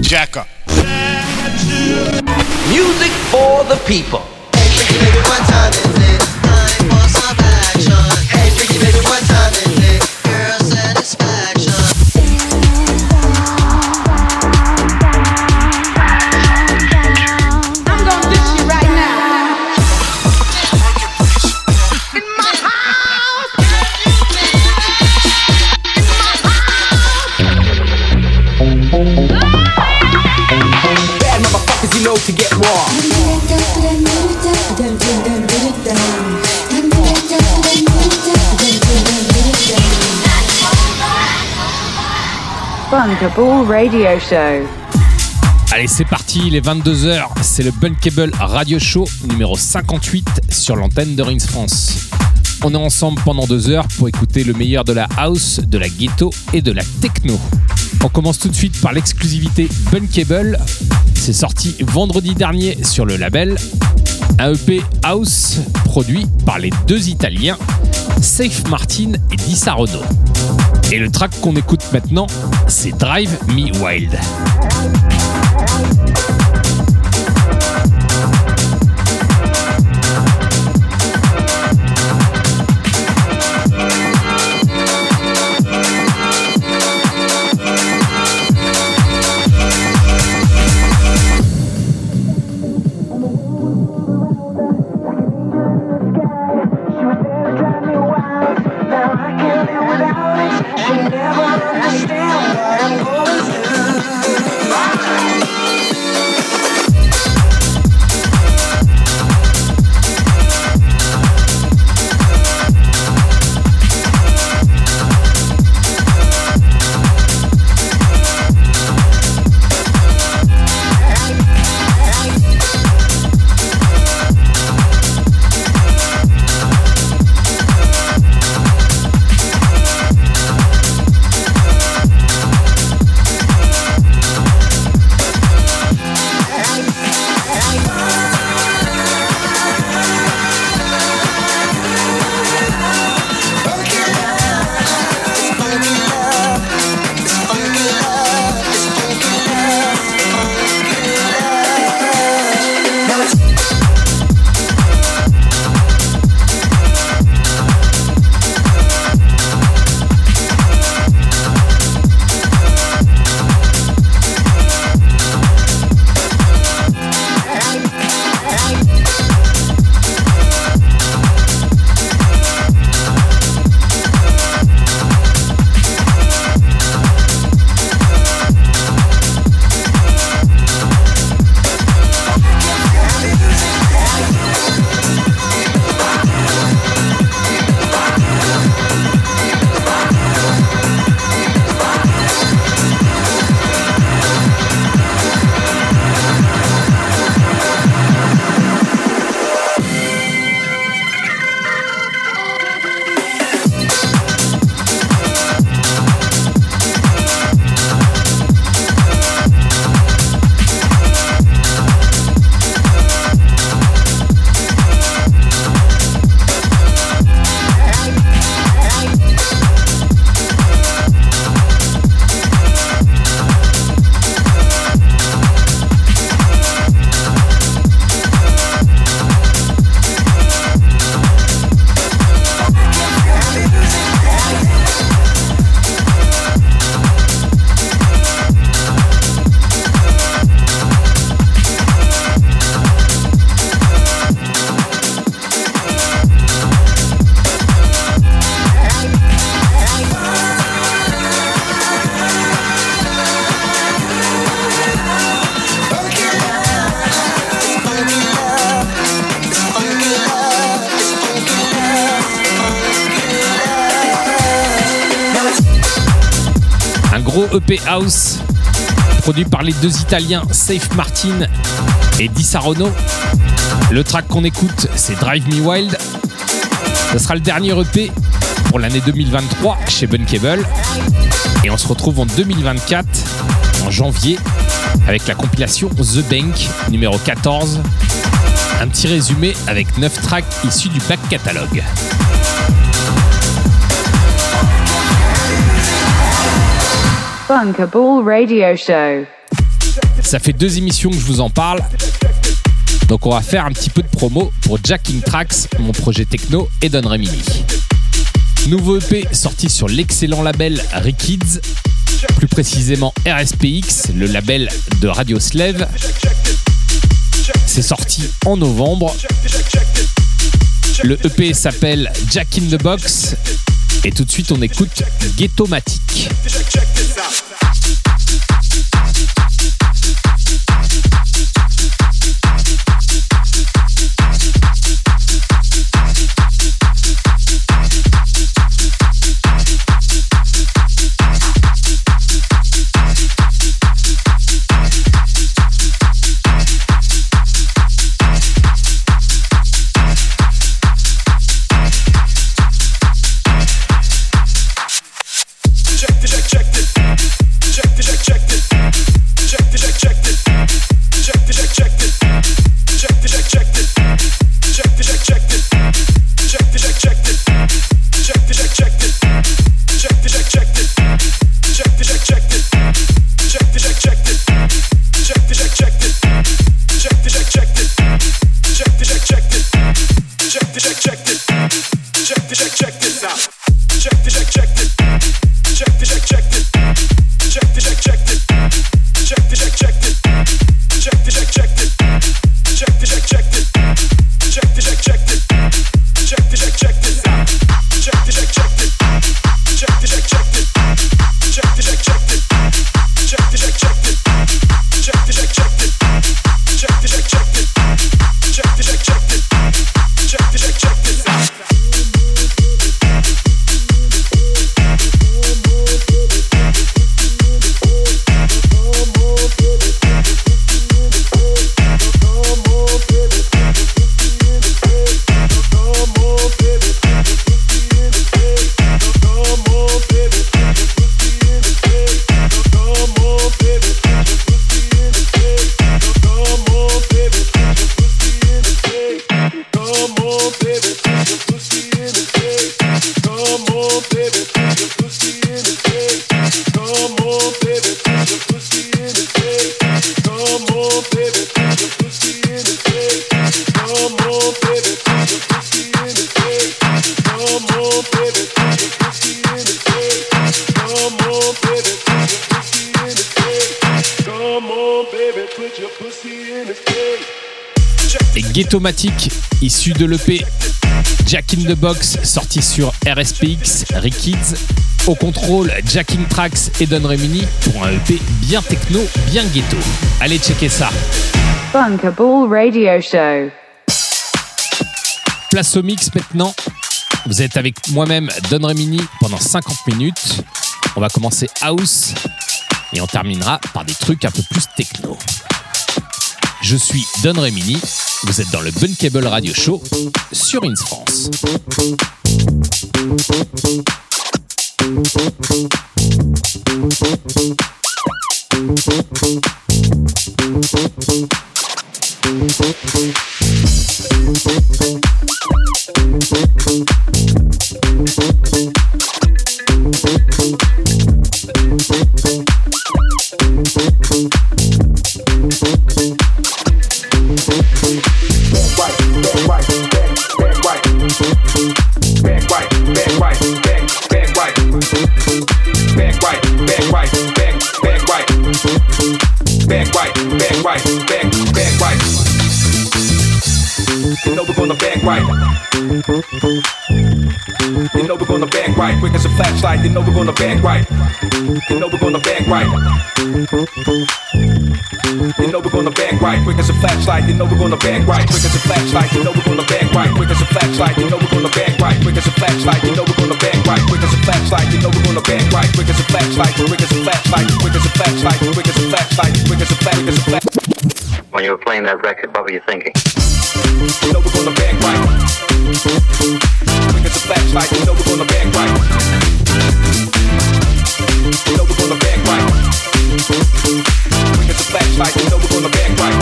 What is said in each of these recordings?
Jacker. Music for the people. Allez, c'est parti, les 22h, c'est le Bunkable Radio Show numéro 58 sur l'antenne de Rings France. On est ensemble pendant deux heures pour écouter le meilleur de la house, de la ghetto et de la techno. On commence tout de suite par l'exclusivité Bunkable. C'est sorti vendredi dernier sur le label. Un EP house produit par les deux Italiens, Safe Martin et Di Sarono. Et le track qu'on écoute maintenant, c'est Drive Me Wild. EP House produit par les deux Italiens Safe Martin et Di Sarono. Le track qu'on écoute, c'est Drive Me Wild. Ce sera le dernier EP pour l'année 2023 chez Bunkable. Et on se retrouve en 2024, en janvier, avec la compilation The Bank numéro 14. Un petit résumé avec 9 tracks issus du back catalogue. Bunkable Radio Show. Ça fait deux émissions que je vous en parle. Donc on va faire un petit peu de promo pour Jacking Tracks, mon projet techno et Don Remini. Nouveau EP sorti sur l'excellent label Rikids, plus précisément RSPX, le label de Radio Slave. C'est sorti en novembre. Le EP s'appelle Jack in the Box et tout de suite on écoute Ghettomatic. Ghettomatic, issu de l'EP Jack in the Box, sorti sur RSPX, Rikids. Au contrôle, Jacking Tracks et Don Remini pour un EP bien techno, bien ghetto. Allez checker ça. Bunkable Radio Show. Place au mix maintenant. Vous êtes avec moi-même, Don Remini, pendant 50 minutes. On va commencer house et on terminera par des trucs un peu plus techno. Je suis Don Remini. Vous êtes dans le Bunkable Radio Show sur Ins France. back right, back, back right. You know we're gonna back right. Quick as a flashlight, you know we're gonna bang right. You know we're gonna bang right. You know we're gonna bang right. Quick as a flashlight, you know we're gonna bang right. Quick as a flashlight, you know we're gonna bang right. Quick as a flashlight, you know we're gonna bang right. Quick as a flashlight, you know we're gonna bang right. Quick as a flashlight, you know we're gonna bang right. Quick as a flashlight, quick as a flashlight, quick as a flashlight, quick as a flashlight, quick as a flash, quick as a flash. When you were playing that record, what were you thinking? You know we're gonna bang right. Look at a flashlight, you know we're gonna back right. You know we're gonna back right. Look flashlight, you know we're gonna back right.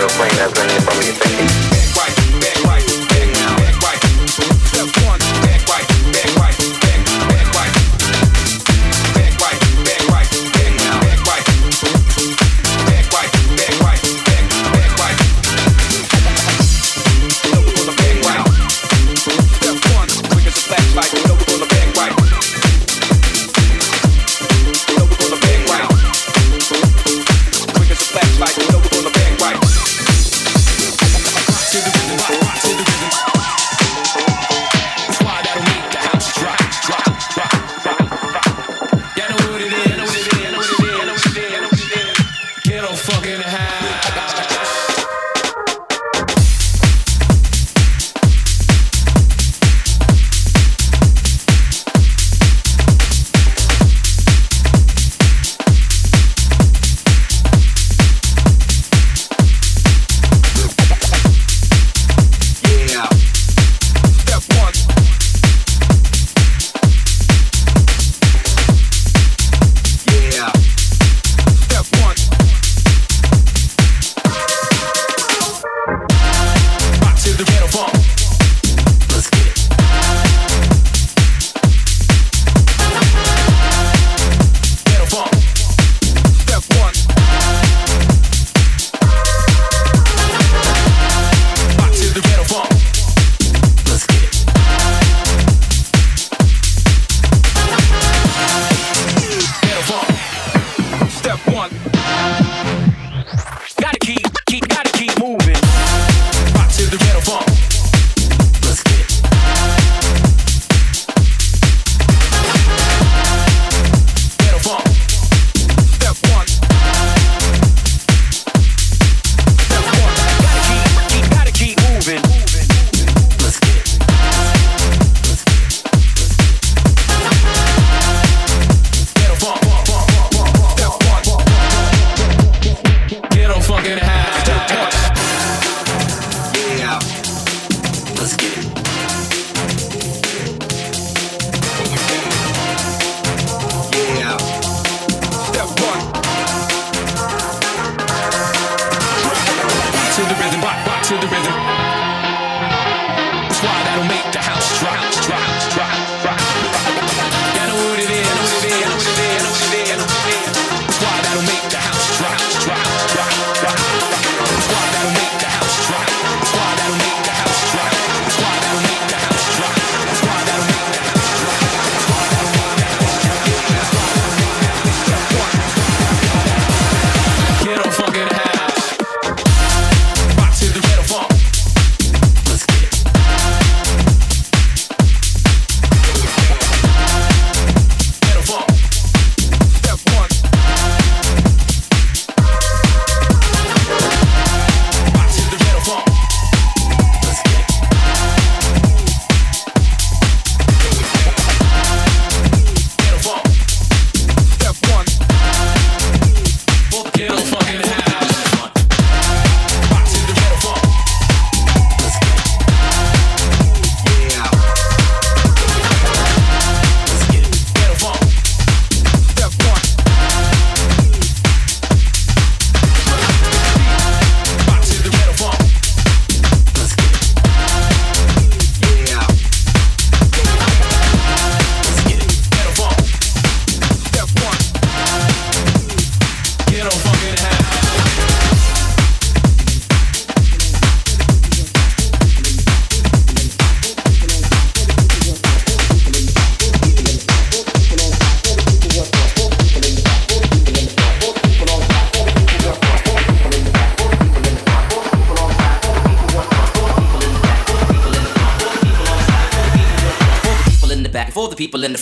You're it from your thinking.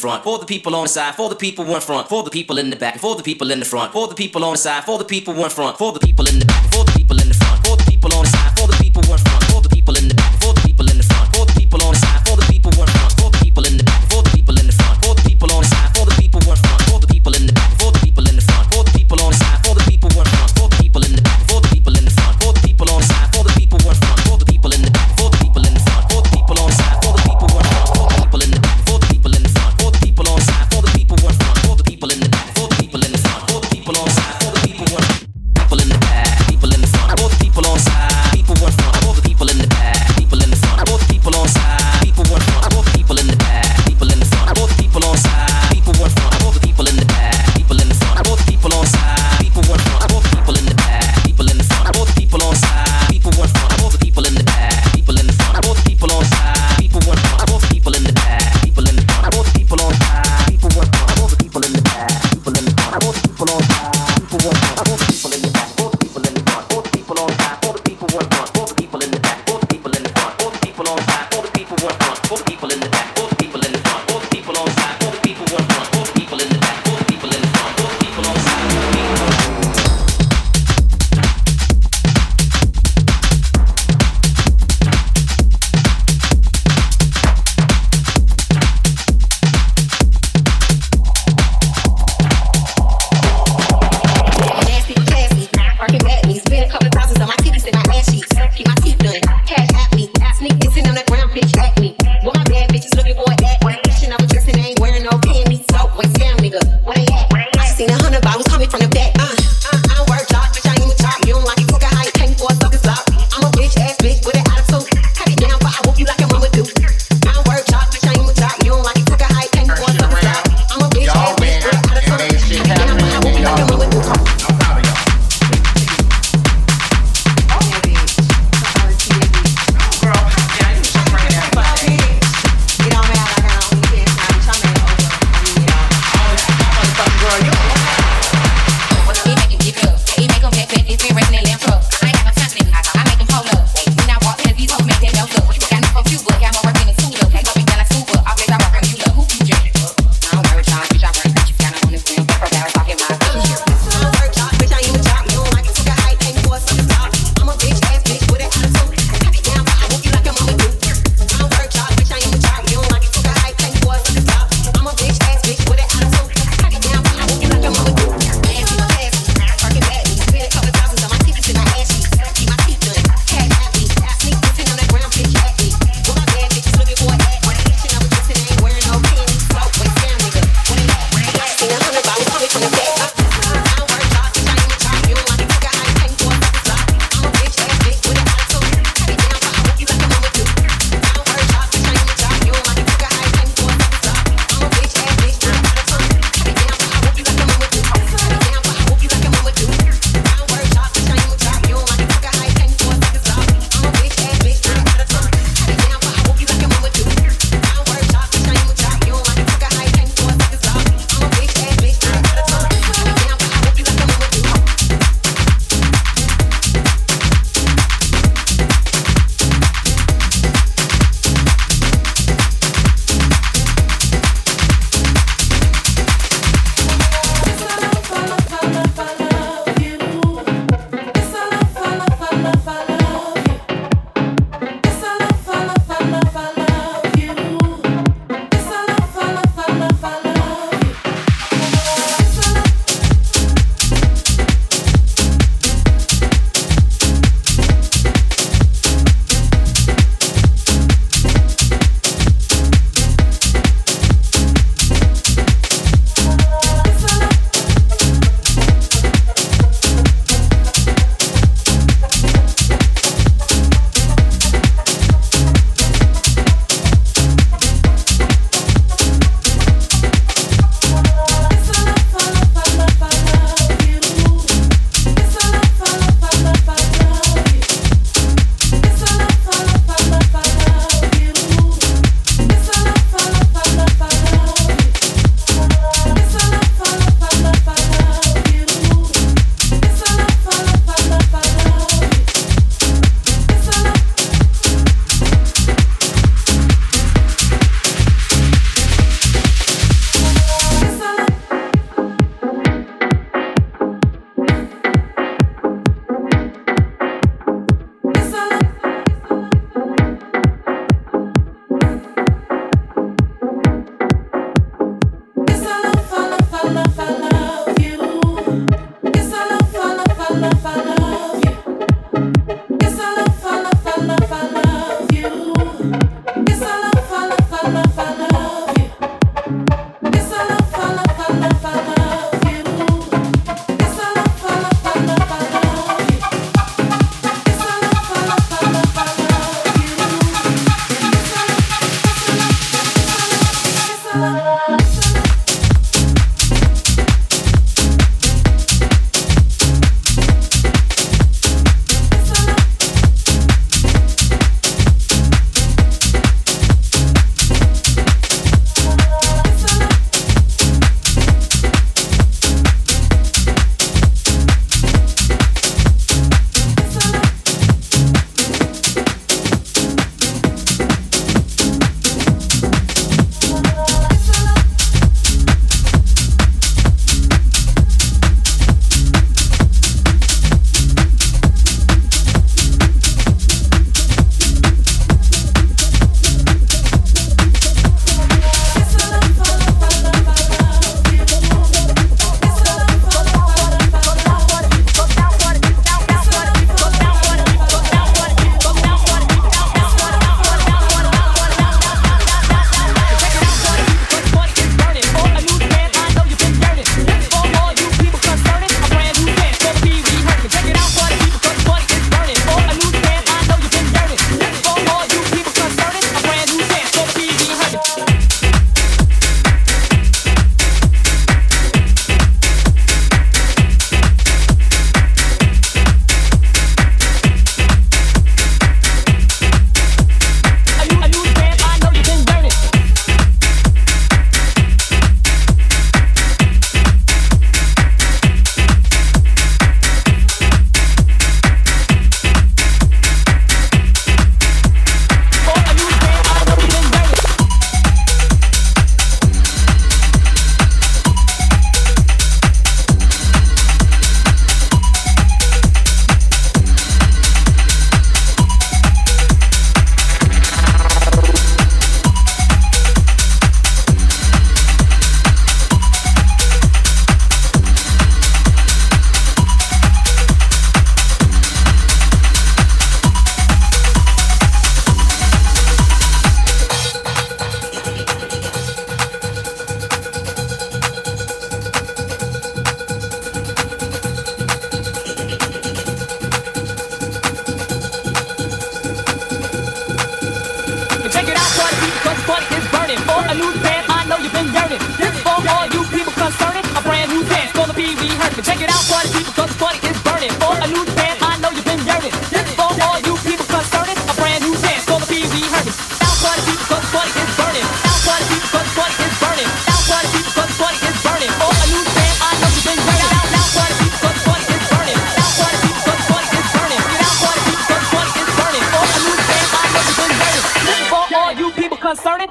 front, for the people on the side, for the people in front, for the people in the back, for the people in the front, for the people on the side, for the people in front, for the people in the back.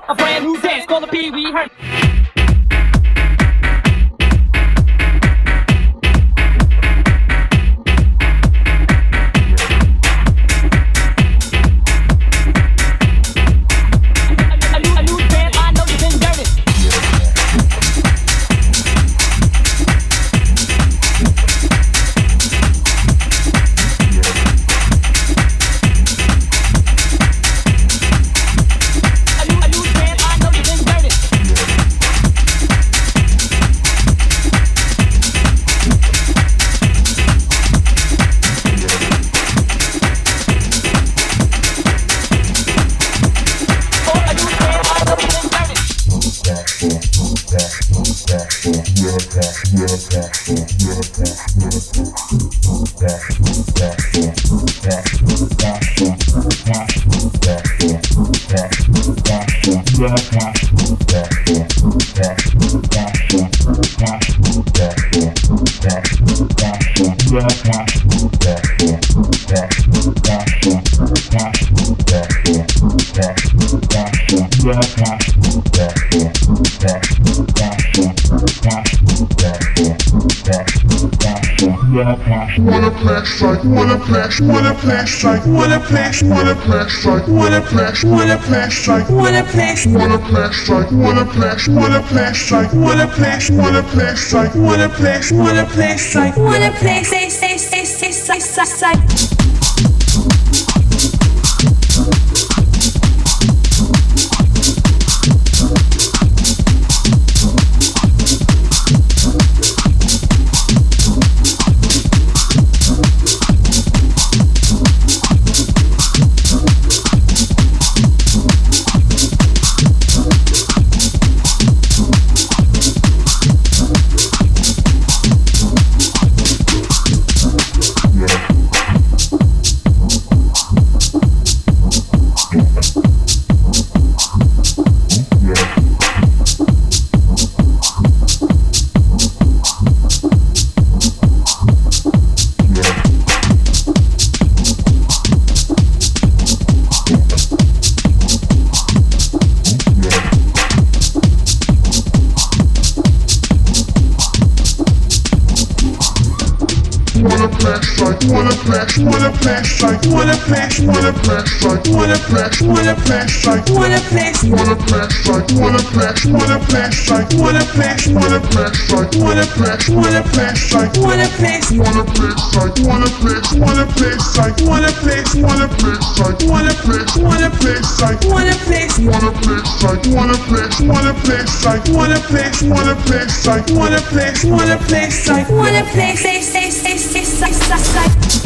A friend who dance, called a Pee Wee Herman. plant strike, wanna plant, wanna plant strike, wanna plant, wanna plant strike, wanna plant, wanna plant strike, wanna plant, wanna plant strike, wanna plant, wanna plant strike, wanna plant, wanna plant strike, wanna plant, say, say, say, say, say, say, say. Wanna play safe, wanna play safe, safe, safe, safe, safe, safe, safe.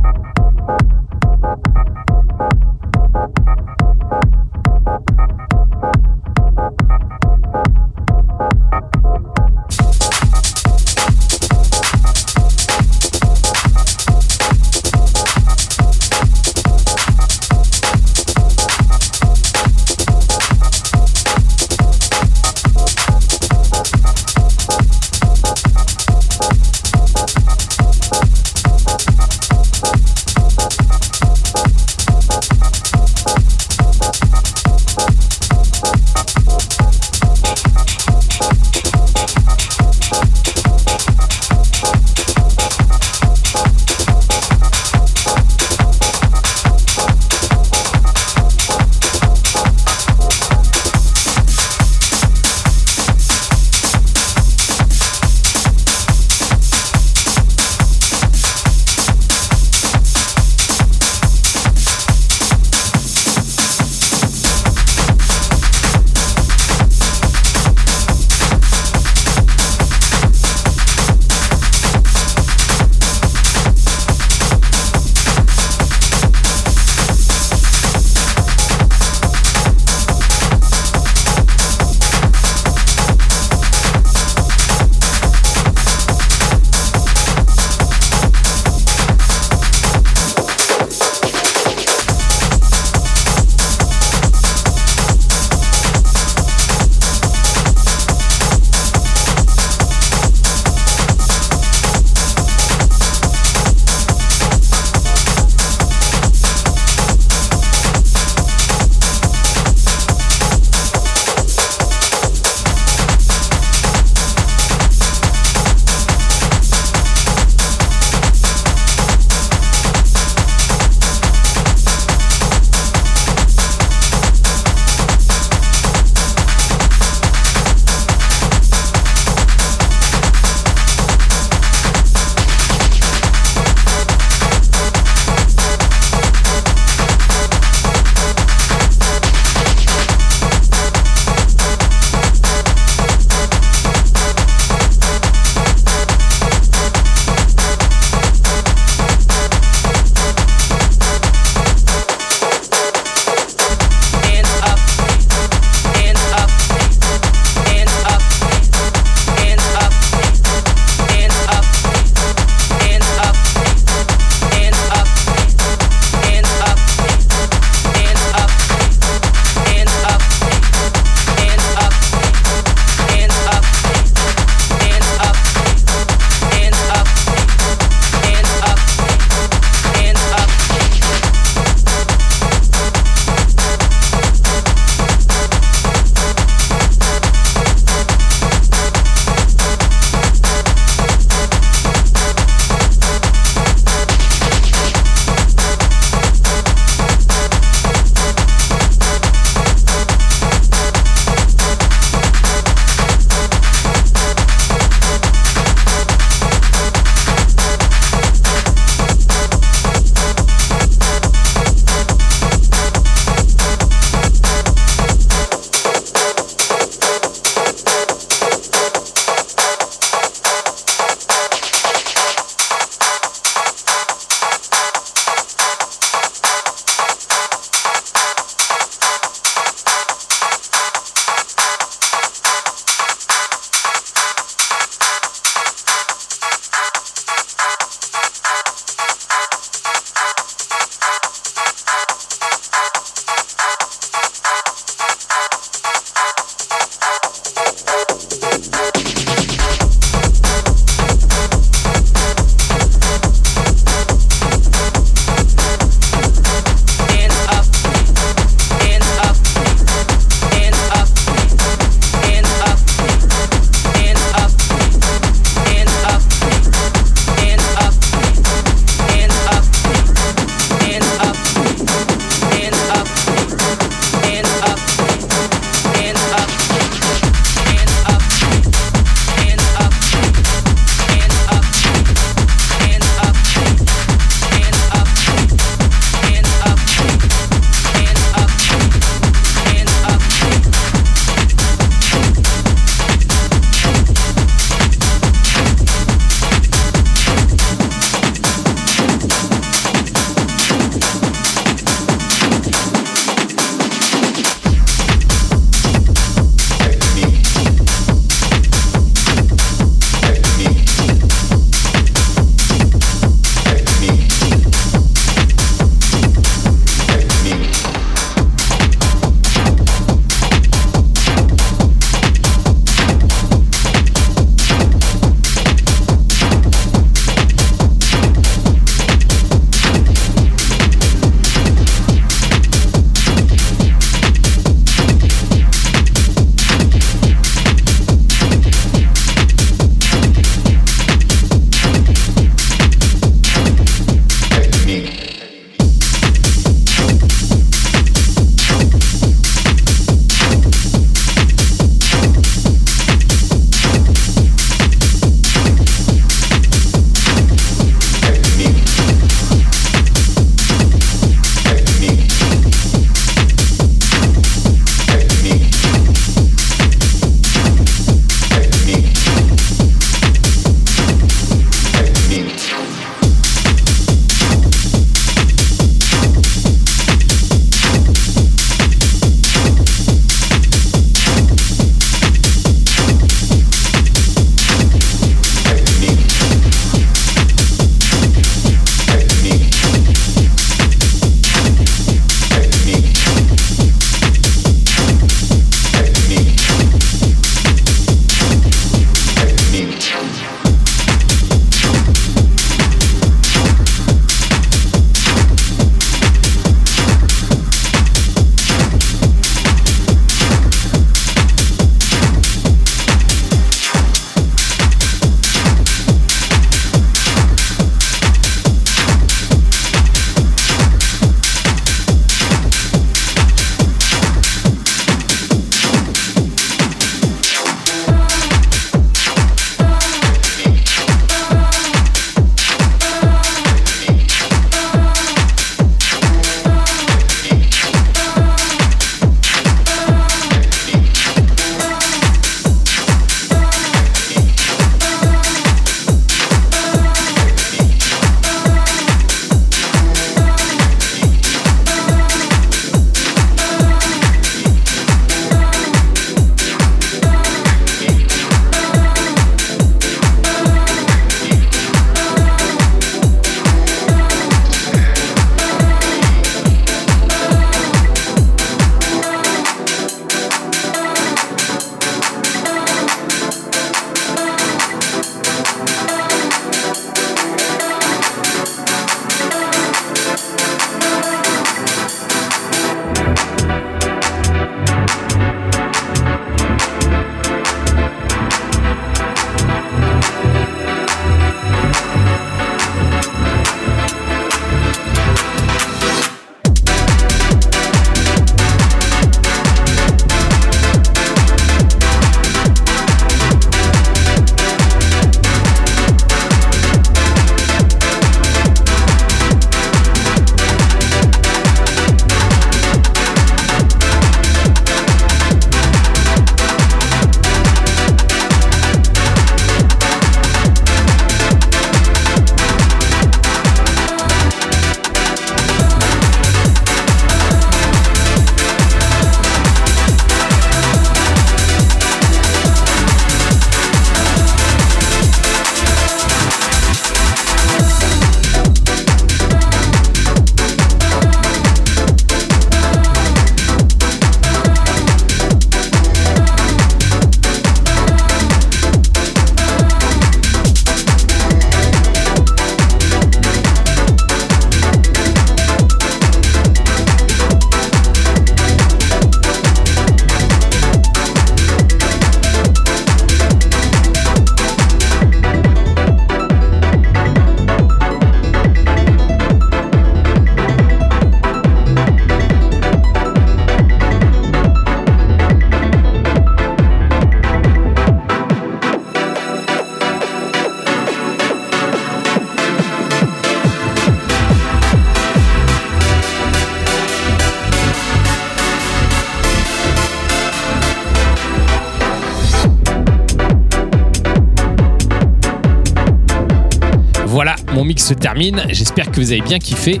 Se termine. J'espère que vous avez bien kiffé.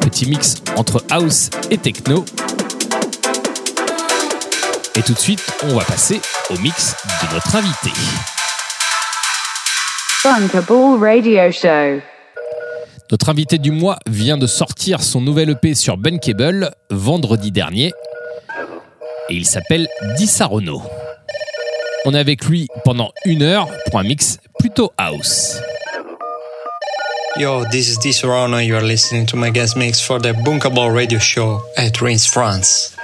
Petit mix entre house et techno. Et tout de suite, on va passer au mix de notre invité. Bunkable Radio Show. Notre invité du mois vient de sortir son nouvel EP sur Bunkable vendredi dernier. Et il s'appelle Dissarono. On est avec lui pendant une heure pour un mix plutôt house. Yo, this is Di Serrano. You are listening to my guest mix for the Bunkable Radio Show at Reims, France.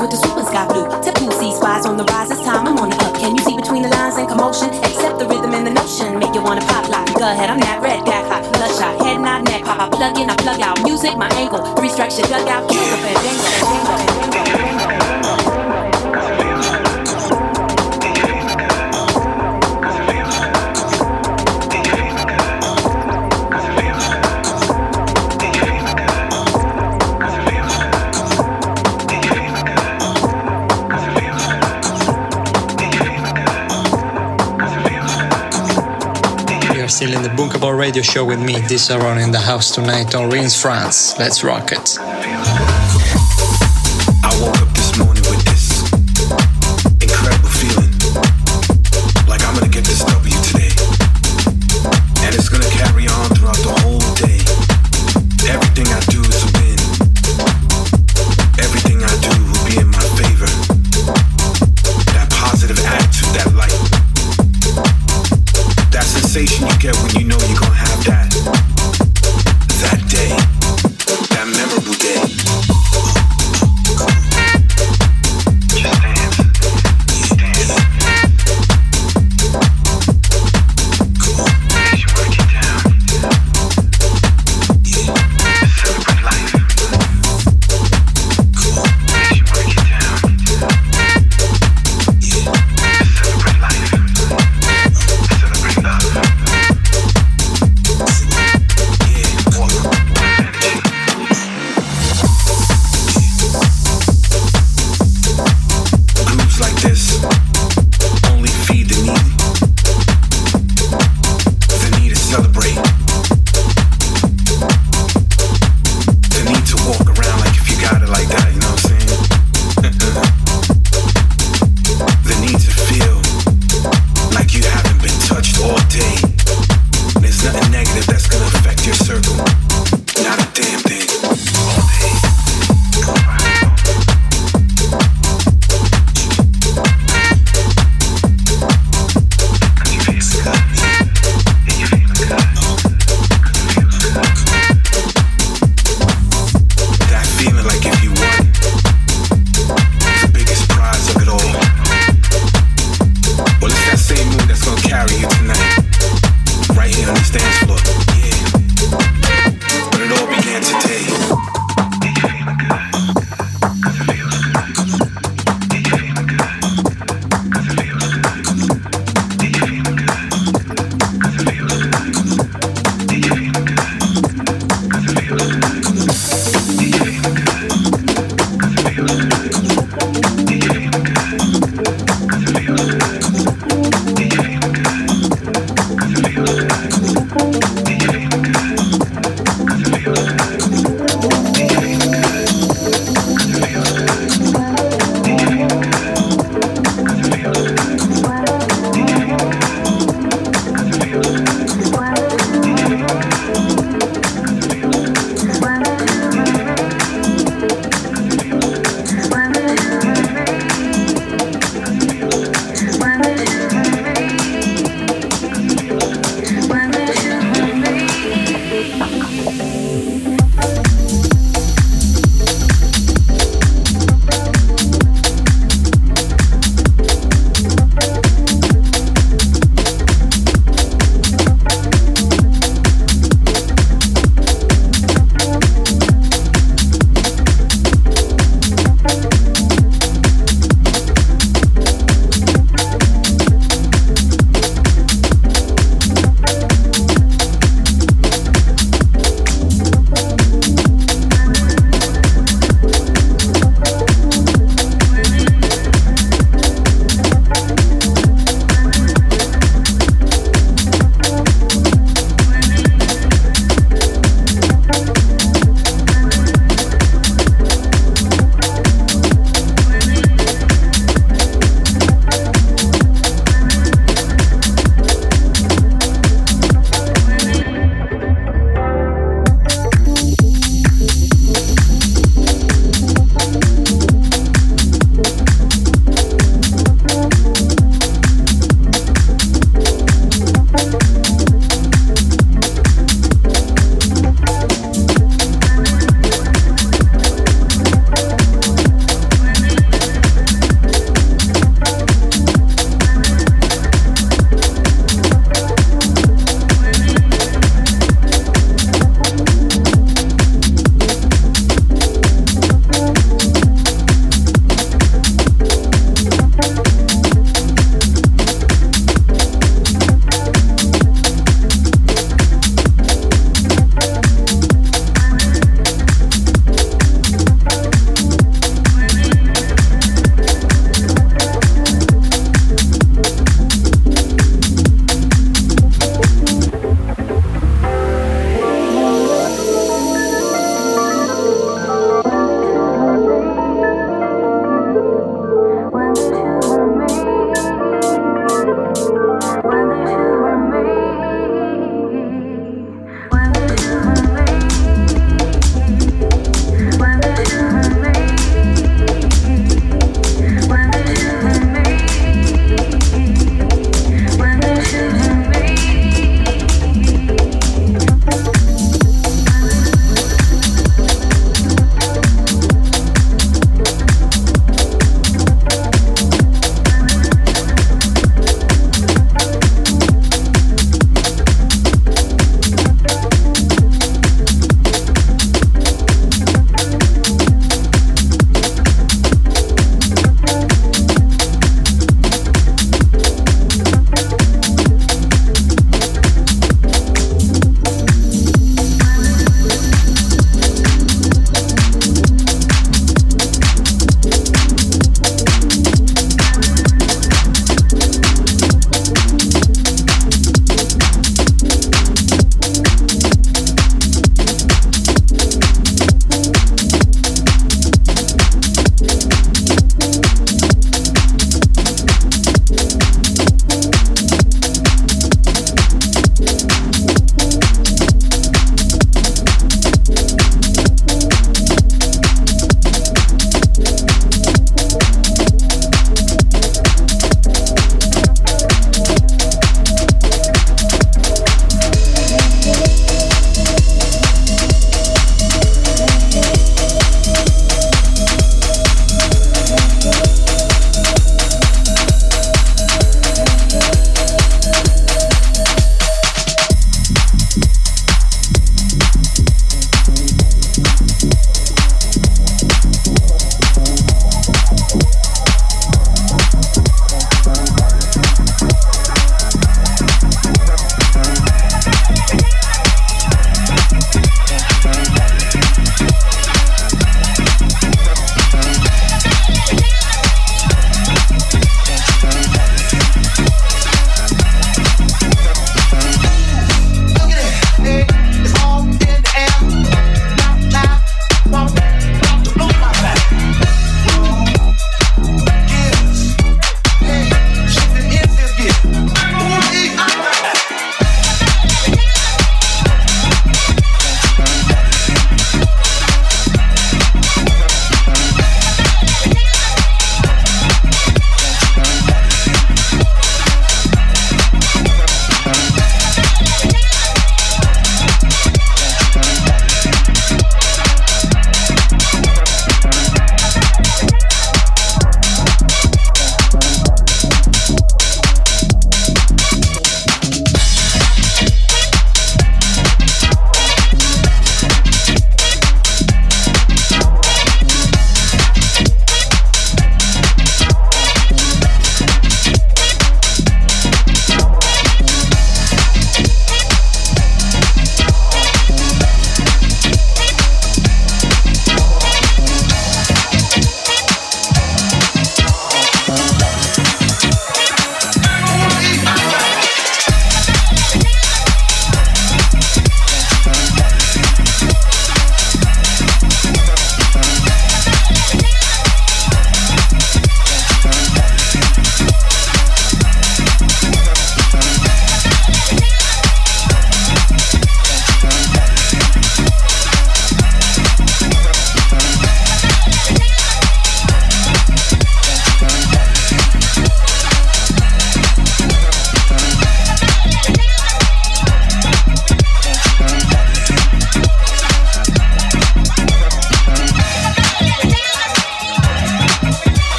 with the super sky blue. Tipping sea spies on the rise, it's time I'm on the up. Can you see between the lines and commotion? Accept the rhythm and the notion, make you wanna pop like. Go ahead, I'm that red guy clock, bloodshot, head not neck pop. I plug in, I plug out, music my angle. three strikes you dug out. kill the fandango. the Radio Show with me, This Dissaron, in the house tonight on Rings France. Let's rock it.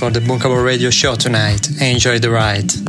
For the Bunkable Radio Show tonight. Enjoy the ride.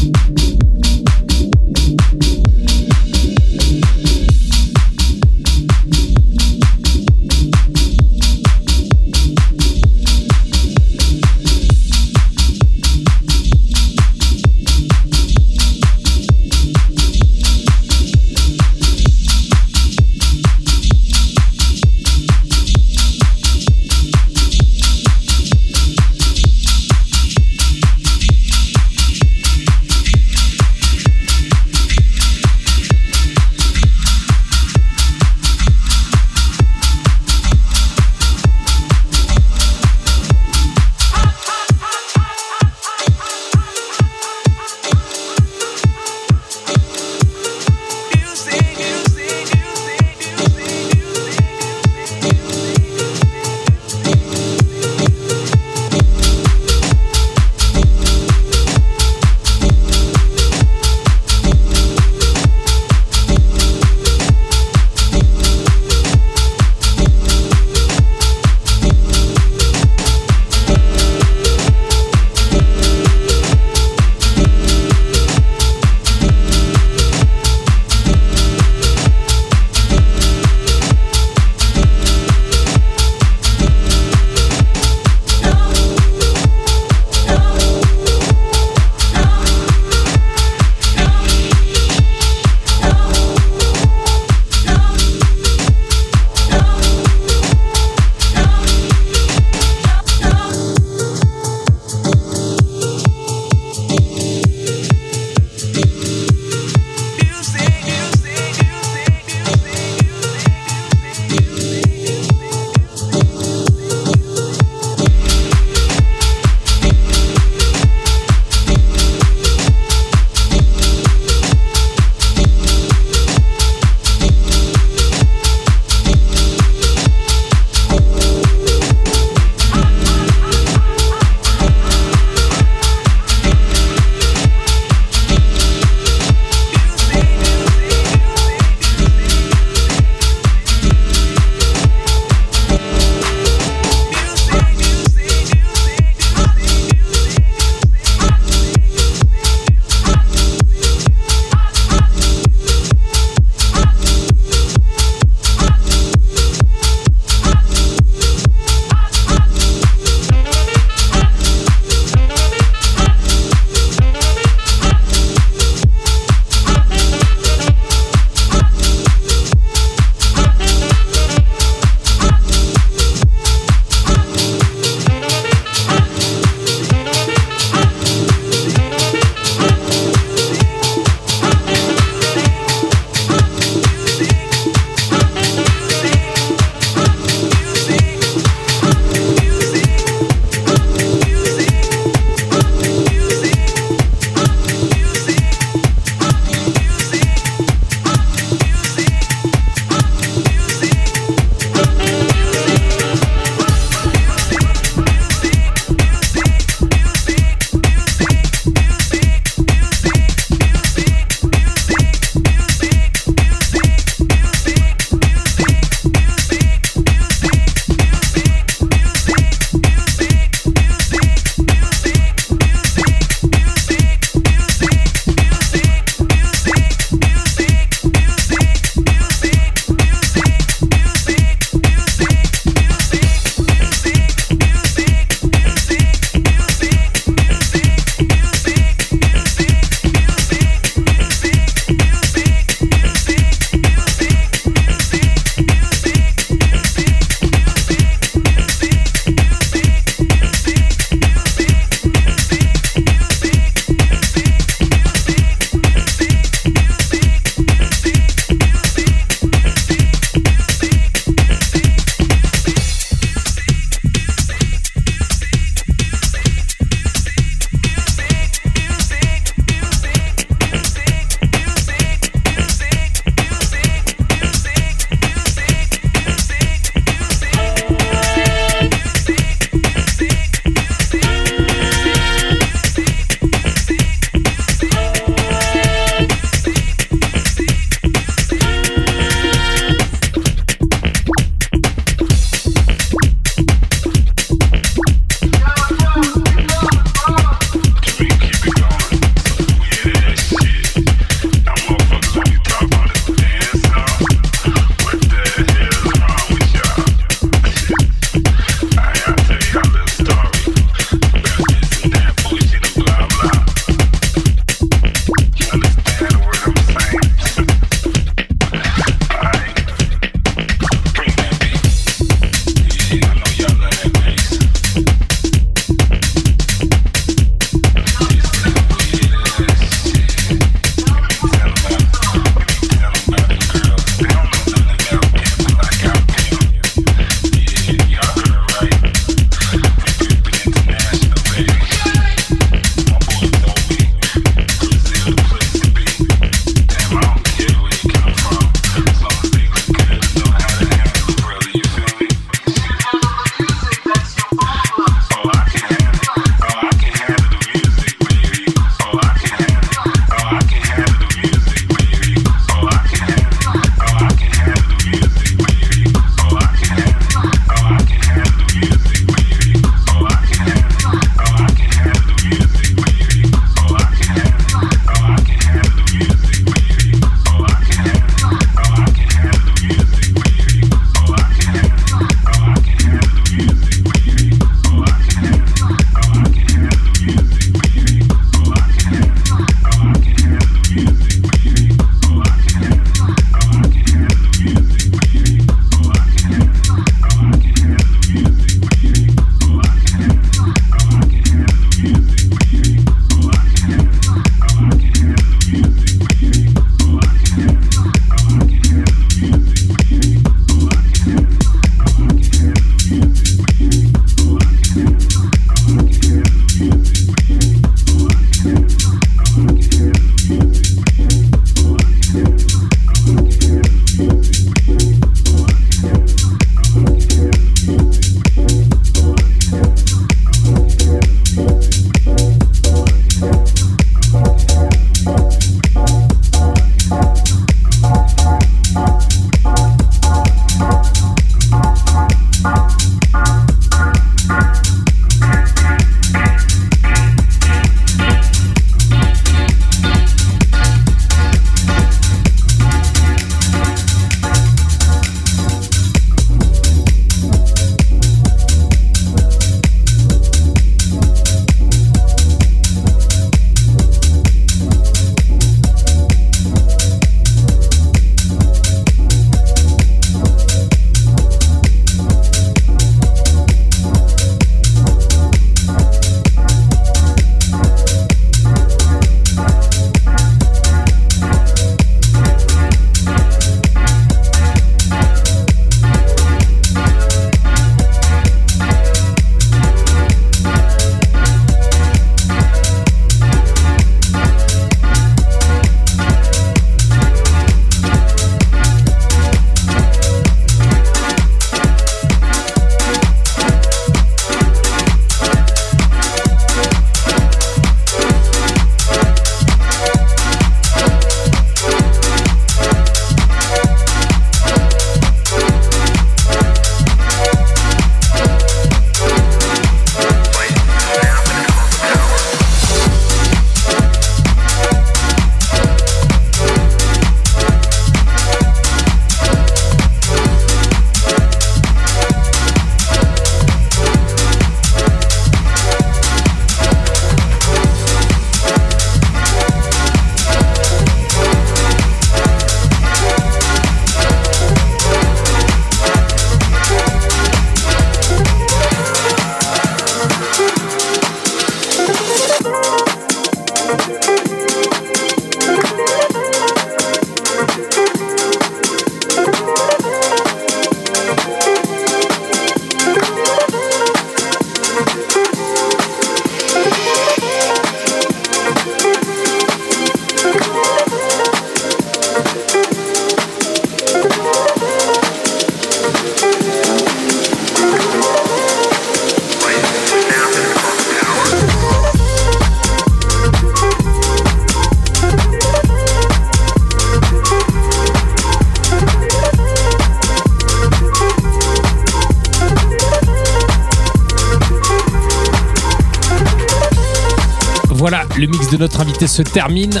Se termine.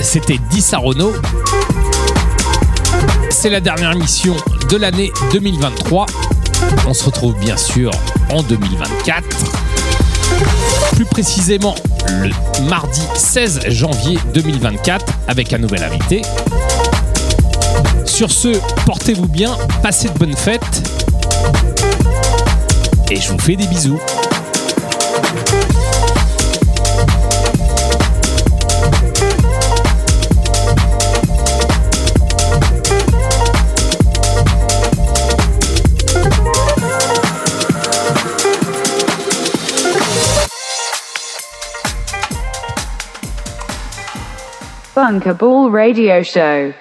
C'était Di Sarono. C'est la dernière émission de l'année 2023. On se retrouve bien sûr en 2024. Plus précisément le mardi 16 janvier 2024 avec un nouvel invité. Sur ce, portez-vous bien, passez de bonnes fêtes. Et je vous fais des bisous. Bunker Ball Radio Show.